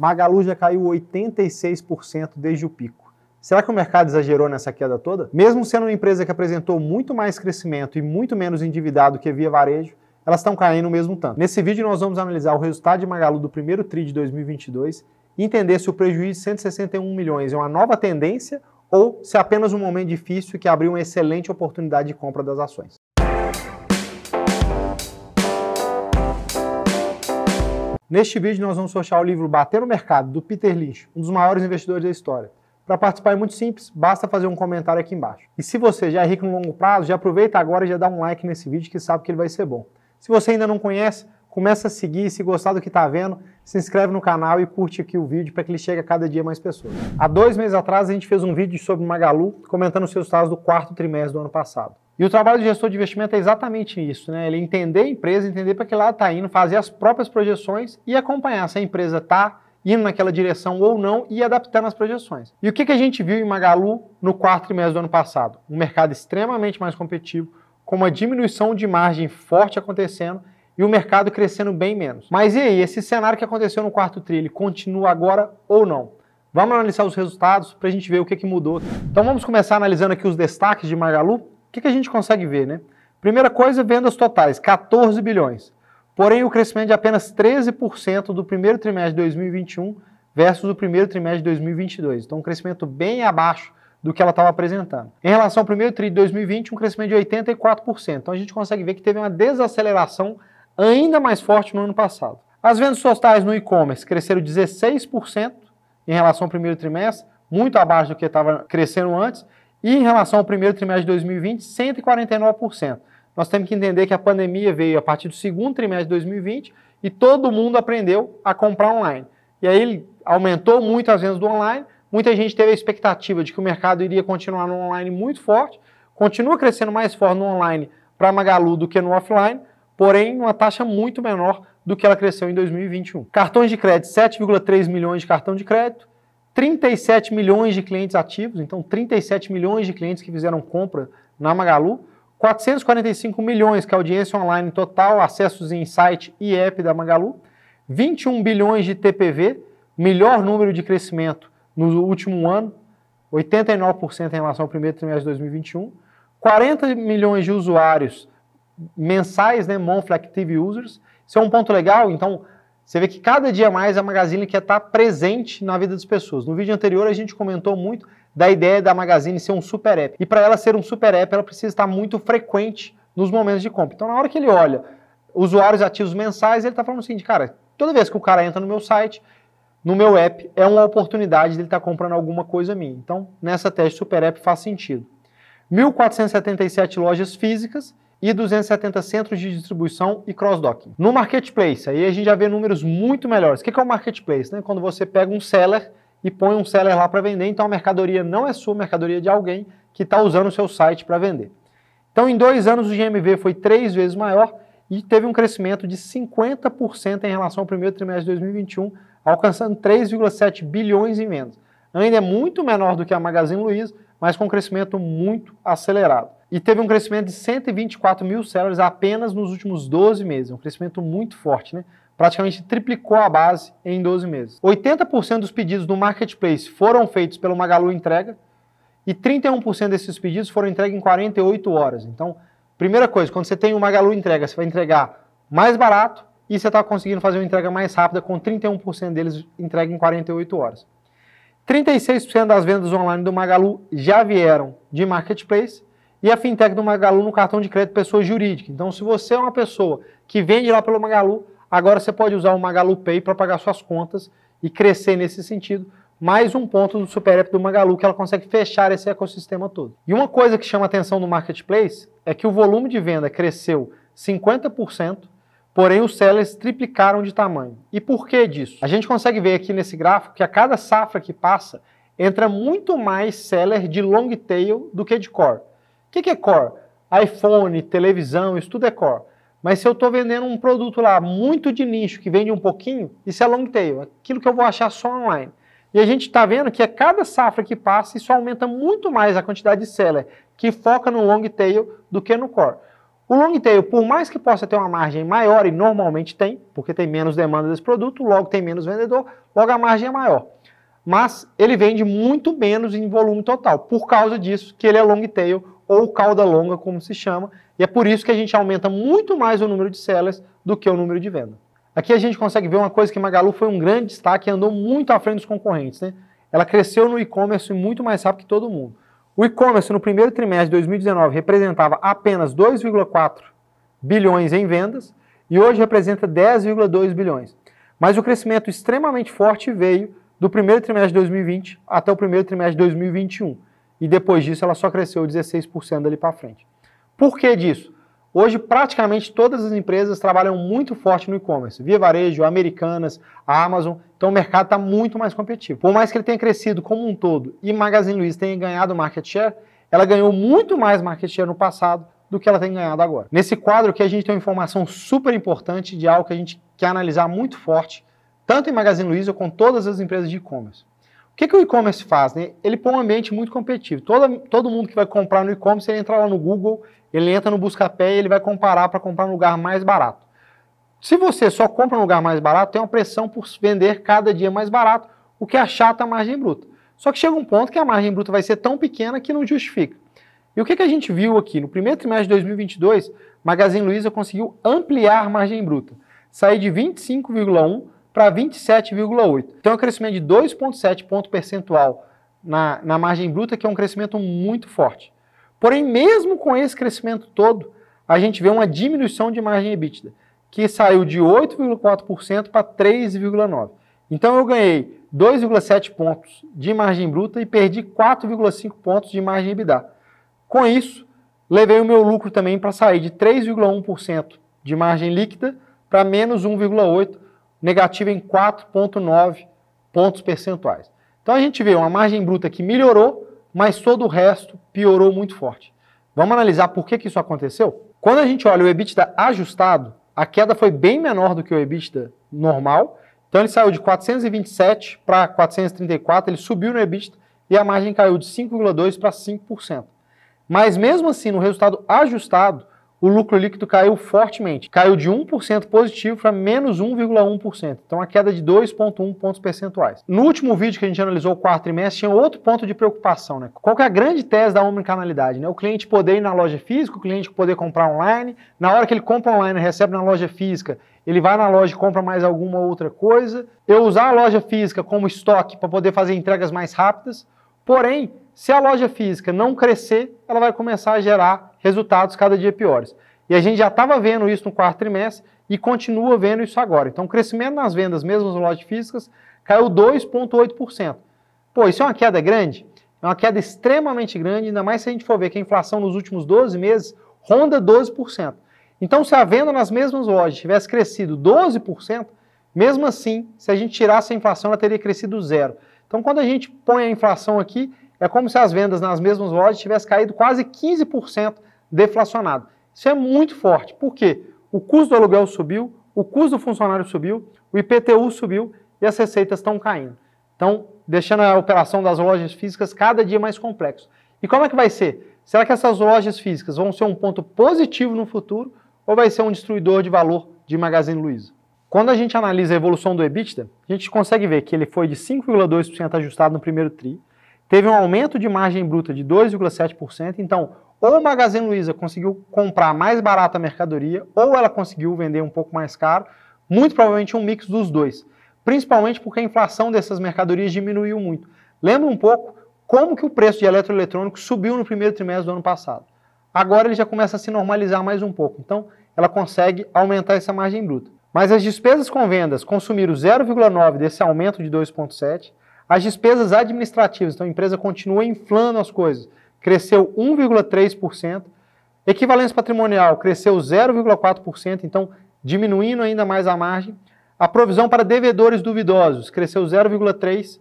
Magalu já caiu 86% desde o pico. Será que o mercado exagerou nessa queda toda? Mesmo sendo uma empresa que apresentou muito mais crescimento e muito menos endividado que Via Varejo, elas estão caindo o mesmo tanto. Nesse vídeo nós vamos analisar o resultado de Magalu do primeiro TRI de 2022 e entender se o prejuízo de 161 milhões é uma nova tendência ou se é apenas um momento difícil que abriu uma excelente oportunidade de compra das ações. Neste vídeo nós vamos sortear o livro Bater no Mercado, do Peter Lynch, um dos maiores investidores da história. Para participar é muito simples, basta fazer um comentário aqui embaixo. E se você já é rico no longo prazo, já aproveita agora e já dá um like nesse vídeo que sabe que ele vai ser bom. Se você ainda não conhece, começa a seguir, se gostar do que está vendo, se inscreve no canal e curte aqui o vídeo para que ele chegue a cada dia mais pessoas. Há dois meses atrás a gente fez um vídeo sobre Magalu, comentando os resultados do quarto trimestre do ano passado. E o trabalho do gestor de investimento é exatamente isso, né? Ele entender a empresa, entender para que lado está indo, fazer as próprias projeções e acompanhar se a empresa está indo naquela direção ou não e adaptando as projeções. E o que, que a gente viu em Magalu no quarto trimestre do ano passado? Um mercado extremamente mais competitivo, com uma diminuição de margem forte acontecendo e o mercado crescendo bem menos. Mas e aí, esse cenário que aconteceu no quarto tri, ele continua agora ou não? Vamos analisar os resultados para a gente ver o que, que mudou. Então vamos começar analisando aqui os destaques de Magalu. O que, que a gente consegue ver, né? Primeira coisa, vendas totais, 14 bilhões. Porém, o crescimento de apenas 13% do primeiro trimestre de 2021 versus o primeiro trimestre de 2022. Então, um crescimento bem abaixo do que ela estava apresentando. Em relação ao primeiro trimestre de 2020, um crescimento de 84%. Então, a gente consegue ver que teve uma desaceleração ainda mais forte no ano passado. As vendas totais no e-commerce cresceram 16% em relação ao primeiro trimestre, muito abaixo do que estava crescendo antes, e em relação ao primeiro trimestre de 2020, 149%. Nós temos que entender que a pandemia veio a partir do segundo trimestre de 2020 e todo mundo aprendeu a comprar online. E aí ele aumentou muito as vendas do online, muita gente teve a expectativa de que o mercado iria continuar no online muito forte, continua crescendo mais forte no online para Magalu do que no offline, porém uma taxa muito menor do que ela cresceu em 2021. Cartões de crédito, 7,3 milhões de cartão de crédito, 37 milhões de clientes ativos, então 37 milhões de clientes que fizeram compra na Magalu, 445 milhões que é a audiência online total, acessos em site e app da Magalu, 21 bilhões de TPV, melhor número de crescimento no último ano, 89% em relação ao primeiro trimestre de 2021, 40 milhões de usuários mensais, né, monthly active users, isso é um ponto legal, então você vê que cada dia mais a Magazine quer estar presente na vida das pessoas. No vídeo anterior a gente comentou muito da ideia da Magazine ser um super app. E para ela ser um super app, ela precisa estar muito frequente nos momentos de compra. Então, na hora que ele olha usuários ativos mensais, ele está falando assim, cara, toda vez que o cara entra no meu site, no meu app, é uma oportunidade de ele estar tá comprando alguma coisa minha. Então, nessa teste super app faz sentido. 1.477 lojas físicas e 270 centros de distribuição e cross-docking. No marketplace, aí a gente já vê números muito melhores. O que é o marketplace? Né? Quando você pega um seller e põe um seller lá para vender, então a mercadoria não é sua, a mercadoria é de alguém que está usando o seu site para vender. Então, em dois anos, o GMV foi três vezes maior e teve um crescimento de 50% em relação ao primeiro trimestre de 2021, alcançando 3,7 bilhões em vendas. Ainda é muito menor do que a Magazine Luiza, mas com um crescimento muito acelerado. E teve um crescimento de 124 mil sellers apenas nos últimos 12 meses, um crescimento muito forte, né? Praticamente triplicou a base em 12 meses. 80% dos pedidos no marketplace foram feitos pelo Magalu Entrega e 31% desses pedidos foram entregues em 48 horas. Então, primeira coisa, quando você tem o Magalu Entrega, você vai entregar mais barato e você está conseguindo fazer uma entrega mais rápida com 31% deles entregue em 48 horas. 36% das vendas online do Magalu já vieram de marketplace e a fintech do Magalu no cartão de crédito pessoa jurídica. Então, se você é uma pessoa que vende lá pelo Magalu, agora você pode usar o Magalu Pay para pagar suas contas e crescer nesse sentido. Mais um ponto do Super App do Magalu que ela consegue fechar esse ecossistema todo. E uma coisa que chama atenção no marketplace é que o volume de venda cresceu 50% Porém, os sellers triplicaram de tamanho. E por que disso? A gente consegue ver aqui nesse gráfico que a cada safra que passa, entra muito mais seller de long tail do que de core. O que é core? iPhone, televisão, isso tudo é core. Mas se eu estou vendendo um produto lá muito de nicho, que vende um pouquinho, isso é long tail, aquilo que eu vou achar só online. E a gente está vendo que a cada safra que passa, isso aumenta muito mais a quantidade de seller que foca no long tail do que no core. O long tail, por mais que possa ter uma margem maior, e normalmente tem, porque tem menos demanda desse produto, logo tem menos vendedor, logo a margem é maior. Mas ele vende muito menos em volume total, por causa disso que ele é long tail ou cauda longa, como se chama, e é por isso que a gente aumenta muito mais o número de sellers do que o número de venda. Aqui a gente consegue ver uma coisa que Magalu foi um grande destaque e andou muito à frente dos concorrentes. Né? Ela cresceu no e-commerce muito mais rápido que todo mundo. O e-commerce no primeiro trimestre de 2019 representava apenas 2,4 bilhões em vendas e hoje representa 10,2 bilhões. Mas o crescimento extremamente forte veio do primeiro trimestre de 2020 até o primeiro trimestre de 2021 e depois disso ela só cresceu 16% dali para frente. Por que disso? Hoje, praticamente todas as empresas trabalham muito forte no e-commerce. Via Varejo, Americanas, a Amazon. Então, o mercado está muito mais competitivo. Por mais que ele tenha crescido como um todo e Magazine Luiza tenha ganhado market share, ela ganhou muito mais market share no passado do que ela tem ganhado agora. Nesse quadro aqui, a gente tem uma informação super importante de algo que a gente quer analisar muito forte, tanto em Magazine Luiza quanto todas as empresas de e-commerce que, que o e-commerce faz? Né? Ele põe um ambiente muito competitivo. Todo, todo mundo que vai comprar no e-commerce, ele entra lá no Google, ele entra no Buscapé e ele vai comparar para comprar no lugar mais barato. Se você só compra no lugar mais barato, tem uma pressão por vender cada dia mais barato, o que achata a margem bruta. Só que chega um ponto que a margem bruta vai ser tão pequena que não justifica. E o que, que a gente viu aqui? No primeiro trimestre de 2022, Magazine Luiza conseguiu ampliar a margem bruta, sair de 25,1% para 27,8%. Então é um crescimento de 2,7 ponto percentual na, na margem bruta, que é um crescimento muito forte. Porém, mesmo com esse crescimento todo, a gente vê uma diminuição de margem EBITDA, que saiu de 8,4% para 3,9%. Então eu ganhei 2,7 pontos de margem bruta e perdi 4,5 pontos de margem EBITDA. Com isso, levei o meu lucro também para sair de 3,1% de margem líquida para menos 1,8% negativa em 4,9 pontos percentuais. Então a gente vê uma margem bruta que melhorou, mas todo o resto piorou muito forte. Vamos analisar por que, que isso aconteceu? Quando a gente olha o EBITDA ajustado, a queda foi bem menor do que o EBITDA normal. Então ele saiu de 427 para 434, ele subiu no EBITDA e a margem caiu de 5,2% para 5%. Mas mesmo assim, no resultado ajustado, o lucro líquido caiu fortemente. Caiu de 1% positivo para menos 1,1%. Então, a queda de 2,1 pontos percentuais. No último vídeo que a gente analisou o quarto trimestre, tinha outro ponto de preocupação. Né? Qual é a grande tese da omnicanalidade? Né? O cliente poder ir na loja física, o cliente poder comprar online. Na hora que ele compra online recebe na loja física, ele vai na loja e compra mais alguma outra coisa. Eu usar a loja física como estoque para poder fazer entregas mais rápidas. Porém, se a loja física não crescer, ela vai começar a gerar resultados cada dia piores. E a gente já estava vendo isso no quarto trimestre e continua vendo isso agora. Então, o crescimento nas vendas, mesmo nas lojas físicas, caiu 2,8%. Pô, isso é uma queda grande? É uma queda extremamente grande, ainda mais se a gente for ver que a inflação nos últimos 12 meses ronda 12%. Então, se a venda nas mesmas lojas tivesse crescido 12%, mesmo assim, se a gente tirasse a inflação, ela teria crescido zero. Então, quando a gente põe a inflação aqui, é como se as vendas nas mesmas lojas tivessem caído quase 15% deflacionado. Isso é muito forte. Por quê? O custo do aluguel subiu, o custo do funcionário subiu, o IPTU subiu e as receitas estão caindo. Então, deixando a operação das lojas físicas cada dia mais complexo. E como é que vai ser? Será que essas lojas físicas vão ser um ponto positivo no futuro ou vai ser um destruidor de valor de Magazine Luiza? Quando a gente analisa a evolução do EBITDA, a gente consegue ver que ele foi de 5,2% ajustado no primeiro TRI, teve um aumento de margem bruta de 2,7%, então ou o Magazine Luiza conseguiu comprar mais barata a mercadoria, ou ela conseguiu vender um pouco mais caro, muito provavelmente um mix dos dois. Principalmente porque a inflação dessas mercadorias diminuiu muito. Lembra um pouco como que o preço de eletroeletrônico subiu no primeiro trimestre do ano passado. Agora ele já começa a se normalizar mais um pouco, então ela consegue aumentar essa margem bruta. Mas as despesas com vendas consumiram 0,9 desse aumento de 2,7. As despesas administrativas, então a empresa continua inflando as coisas, cresceu 1,3%. Equivalência patrimonial cresceu 0,4%, então diminuindo ainda mais a margem. A provisão para devedores duvidosos cresceu 0,3%,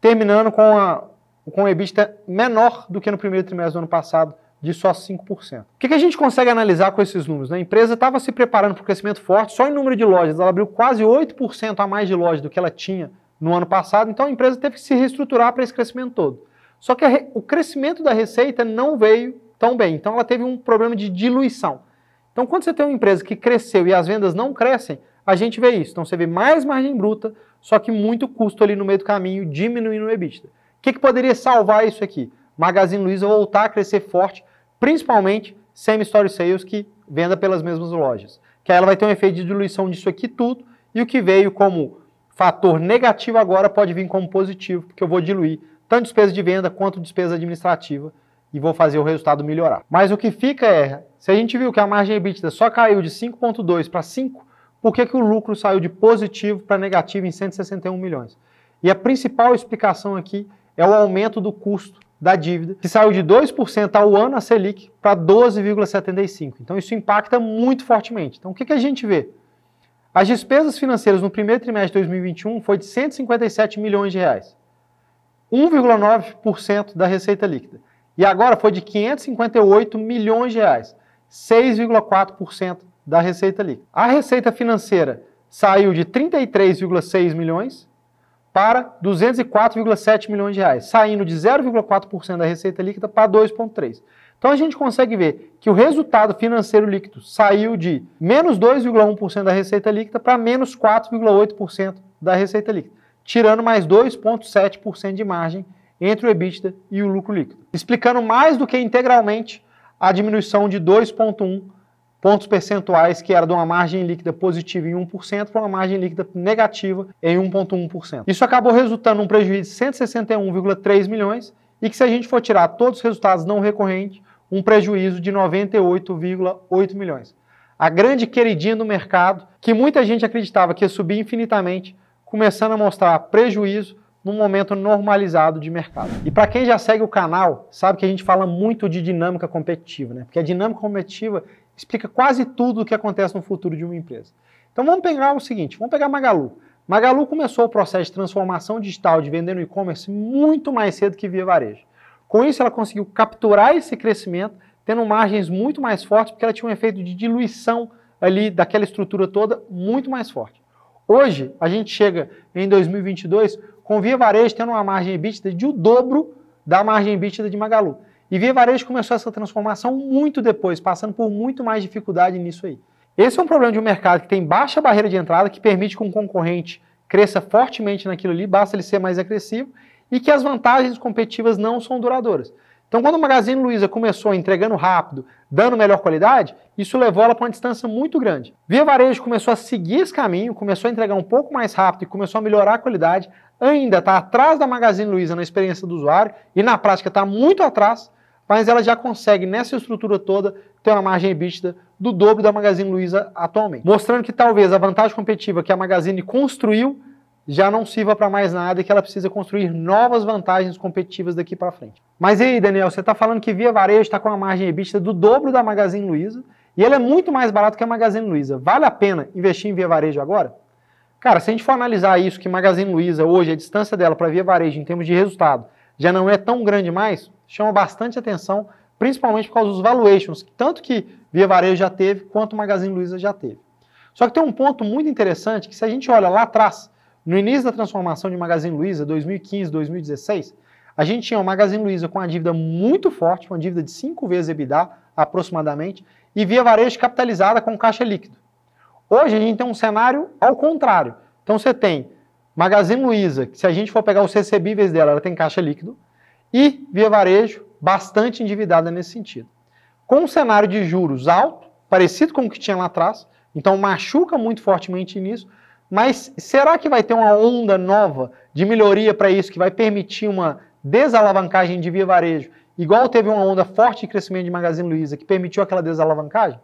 terminando com, a, com o EBITDA menor do que no primeiro trimestre do ano passado, de só 5%. O que, que a gente consegue analisar com esses números? A empresa estava se preparando para o crescimento forte, só em número de lojas, ela abriu quase 8% a mais de lojas do que ela tinha no ano passado, então a empresa teve que se reestruturar para esse crescimento todo. Só que o crescimento da receita não veio tão bem. Então ela teve um problema de diluição. Então, quando você tem uma empresa que cresceu e as vendas não crescem, a gente vê isso. Então, você vê mais margem bruta, só que muito custo ali no meio do caminho, diminuindo o EBITDA. O que, que poderia salvar isso aqui? Magazine Luiza voltar a crescer forte, principalmente semi-store sales, que venda pelas mesmas lojas. Que aí ela vai ter um efeito de diluição disso aqui tudo, e o que veio como fator negativo agora pode vir como positivo, porque eu vou diluir tanto despesa de venda quanto despesa administrativa e vou fazer o resultado melhorar. Mas o que fica é, se a gente viu que a margem EBITDA só caiu de 5,2 para 5, por que, que o lucro saiu de positivo para negativo em 161 milhões? E a principal explicação aqui é o aumento do custo da dívida, que saiu de 2% ao ano a Selic para 12,75%. Então isso impacta muito fortemente. Então o que, que a gente vê? As despesas financeiras no primeiro trimestre de 2021 foi de 157 milhões de reais. 1,9% da receita líquida. E agora foi de 558 milhões de reais, 6,4% da receita líquida. A receita financeira saiu de 33,6 milhões para 204,7 milhões de reais, saindo de 0,4% da receita líquida para 2,3%. Então a gente consegue ver que o resultado financeiro líquido saiu de menos 2,1% da receita líquida para menos 4,8% da receita líquida, tirando mais 2,7% de margem entre o EBITDA e o lucro líquido, explicando mais do que integralmente a diminuição de 2,1 pontos percentuais, que era de uma margem líquida positiva em 1% para uma margem líquida negativa em 1,1%. Isso acabou resultando num prejuízo de 161,3 milhões e que se a gente for tirar todos os resultados não recorrentes, um prejuízo de 98,8 milhões. A grande queridinha do mercado, que muita gente acreditava que ia subir infinitamente, começando a mostrar prejuízo num momento normalizado de mercado. E para quem já segue o canal, sabe que a gente fala muito de dinâmica competitiva, né? Porque a dinâmica competitiva explica quase tudo o que acontece no futuro de uma empresa. Então vamos pegar o seguinte, vamos pegar Magalu. Magalu começou o processo de transformação digital de vender no e-commerce muito mais cedo que via varejo. Com isso ela conseguiu capturar esse crescimento, tendo margens muito mais fortes, porque ela tinha um efeito de diluição ali daquela estrutura toda muito mais forte. Hoje, a gente chega em 2022 com Via Varejo tendo uma margem EBITDA de o dobro da margem EBITDA de Magalu. E Via Varejo começou essa transformação muito depois, passando por muito mais dificuldade nisso aí. Esse é um problema de um mercado que tem baixa barreira de entrada, que permite que um concorrente cresça fortemente naquilo ali, basta ele ser mais agressivo, e que as vantagens competitivas não são duradouras. Então, quando o Magazine Luiza começou entregando rápido, dando melhor qualidade, isso levou ela para uma distância muito grande. Via Varejo começou a seguir esse caminho, começou a entregar um pouco mais rápido e começou a melhorar a qualidade, ainda está atrás da Magazine Luiza na experiência do usuário e na prática está muito atrás, mas ela já consegue, nessa estrutura toda, ter uma margem EBITDA do dobro da Magazine Luiza atualmente. Mostrando que talvez a vantagem competitiva que a Magazine construiu já não sirva para mais nada e que ela precisa construir novas vantagens competitivas daqui para frente. Mas e aí, Daniel, você está falando que Via Varejo está com uma margem EBITDA do dobro da Magazine Luiza e ele é muito mais barato que a Magazine Luiza. Vale a pena investir em Via Varejo agora? Cara, se a gente for analisar isso, que Magazine Luiza hoje, a distância dela para Via Varejo em termos de resultado já não é tão grande mais, chama bastante atenção, principalmente por causa dos valuations, tanto que Via Varejo já teve, quanto Magazine Luiza já teve. Só que tem um ponto muito interessante, que se a gente olha lá atrás, no início da transformação de Magazine Luiza, 2015, 2016, a gente tinha o Magazine Luiza com uma dívida muito forte, uma dívida de 5 vezes EBITDA, aproximadamente, e via varejo capitalizada com caixa líquido. Hoje a gente tem um cenário ao contrário. Então você tem Magazine Luiza, que se a gente for pegar os recebíveis dela, ela tem caixa líquido, e via varejo bastante endividada nesse sentido. Com um cenário de juros alto, parecido com o que tinha lá atrás, então machuca muito fortemente nisso, mas será que vai ter uma onda nova de melhoria para isso que vai permitir uma desalavancagem de via varejo, igual teve uma onda forte de crescimento de Magazine Luiza que permitiu aquela desalavancagem?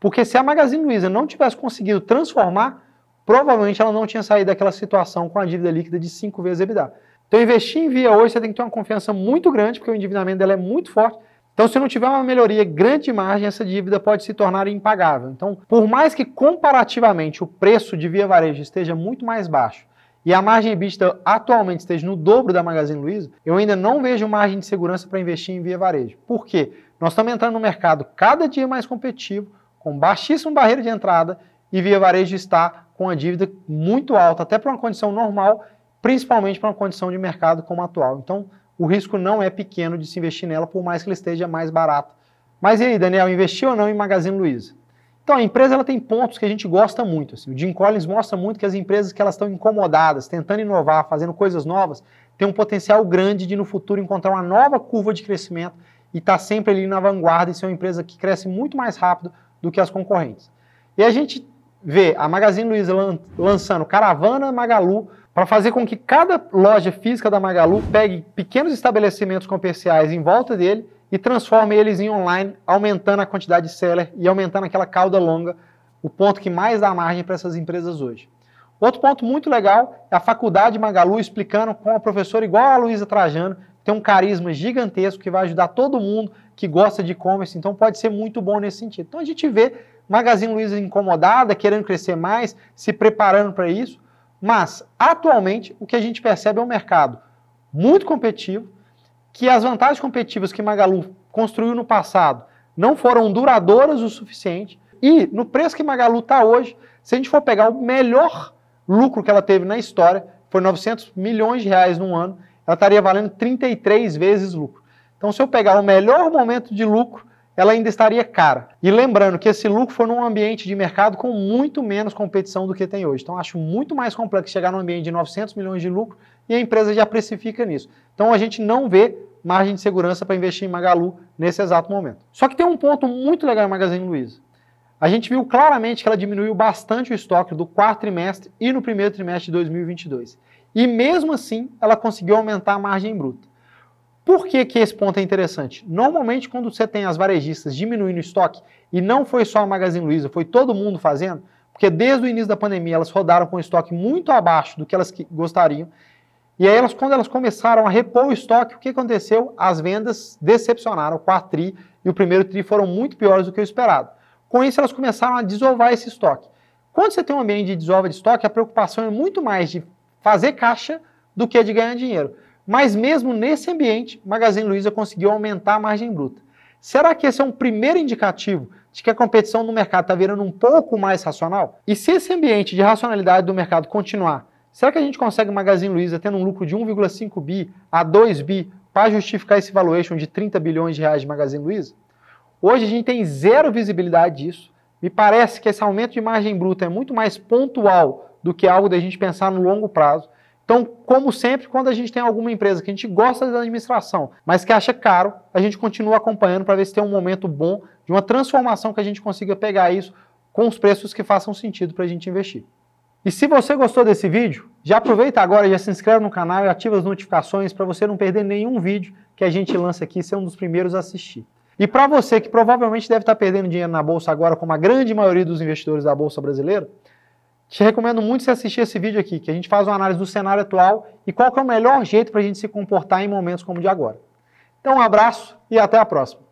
Porque se a Magazine Luiza não tivesse conseguido transformar, provavelmente ela não tinha saído daquela situação com a dívida líquida de 5 vezes EBITDA. Então, investir em via hoje, você tem que ter uma confiança muito grande, porque o endividamento dela é muito forte, então, se não tiver uma melhoria grande de margem, essa dívida pode se tornar impagável. Então, por mais que comparativamente o preço de via varejo esteja muito mais baixo e a margem EBITDA atualmente esteja no dobro da Magazine Luiza, eu ainda não vejo margem de segurança para investir em via varejo. Por quê? Nós estamos entrando no mercado cada dia mais competitivo, com baixíssima barreira de entrada e via varejo está com a dívida muito alta, até para uma condição normal, principalmente para uma condição de mercado como a atual. Então, o risco não é pequeno de se investir nela, por mais que ele esteja mais barato. Mas e aí, Daniel, investiu ou não em Magazine Luiza? Então a empresa ela tem pontos que a gente gosta muito. Assim. O Jim Collins mostra muito que as empresas que elas estão incomodadas, tentando inovar, fazendo coisas novas, têm um potencial grande de no futuro encontrar uma nova curva de crescimento e estar tá sempre ali na vanguarda e ser uma empresa que cresce muito mais rápido do que as concorrentes. E a gente vê a Magazine Luiza lançando Caravana Magalu para fazer com que cada loja física da Magalu pegue pequenos estabelecimentos comerciais em volta dele e transforma eles em online, aumentando a quantidade de seller e aumentando aquela cauda longa, o ponto que mais dá margem para essas empresas hoje. Outro ponto muito legal é a faculdade Magalu explicando com a professora igual a Luísa Trajano, tem um carisma gigantesco que vai ajudar todo mundo que gosta de e-commerce, então pode ser muito bom nesse sentido. Então a gente vê Magazine Luiza incomodada, querendo crescer mais, se preparando para isso, mas atualmente o que a gente percebe é um mercado muito competitivo, que as vantagens competitivas que Magalu construiu no passado não foram duradouras o suficiente e no preço que Magalu está hoje, se a gente for pegar o melhor lucro que ela teve na história, foi 900 milhões de reais no ano, ela estaria valendo 33 vezes lucro. Então, se eu pegar o melhor momento de lucro, ela ainda estaria cara. E lembrando que esse lucro foi num ambiente de mercado com muito menos competição do que tem hoje. Então, acho muito mais complexo chegar num ambiente de 900 milhões de lucro e a empresa já precifica nisso. Então, a gente não vê margem de segurança para investir em Magalu nesse exato momento. Só que tem um ponto muito legal em Magazine Luiza. A gente viu claramente que ela diminuiu bastante o estoque do quarto trimestre e no primeiro trimestre de 2022. E mesmo assim, ela conseguiu aumentar a margem bruta. Por que, que esse ponto é interessante? Normalmente, quando você tem as varejistas diminuindo o estoque, e não foi só a Magazine Luiza, foi todo mundo fazendo, porque desde o início da pandemia elas rodaram com estoque muito abaixo do que elas gostariam, e aí, elas, quando elas começaram a repor o estoque, o que aconteceu? As vendas decepcionaram. O quarto TRI e o primeiro TRI foram muito piores do que o esperado. Com isso, elas começaram a desovar esse estoque. Quando você tem um ambiente de desova de estoque, a preocupação é muito mais de fazer caixa do que de ganhar dinheiro. Mas mesmo nesse ambiente, Magazine Luiza conseguiu aumentar a margem bruta. Será que esse é um primeiro indicativo de que a competição no mercado está virando um pouco mais racional? E se esse ambiente de racionalidade do mercado continuar, Será que a gente consegue Magazine Luiza tendo um lucro de 1,5 bi a 2 bi para justificar esse valuation de 30 bilhões de reais de Magazine Luiza? Hoje a gente tem zero visibilidade disso. Me parece que esse aumento de margem bruta é muito mais pontual do que algo da gente pensar no longo prazo. Então, como sempre, quando a gente tem alguma empresa que a gente gosta da administração, mas que acha caro, a gente continua acompanhando para ver se tem um momento bom de uma transformação que a gente consiga pegar isso com os preços que façam sentido para a gente investir. E se você gostou desse vídeo, já aproveita agora, já se inscreve no canal e ativa as notificações para você não perder nenhum vídeo que a gente lança aqui e ser um dos primeiros a assistir. E para você que provavelmente deve estar perdendo dinheiro na bolsa agora, como a grande maioria dos investidores da bolsa brasileira, te recomendo muito você assistir esse vídeo aqui, que a gente faz uma análise do cenário atual e qual é o melhor jeito para a gente se comportar em momentos como o de agora. Então um abraço e até a próxima.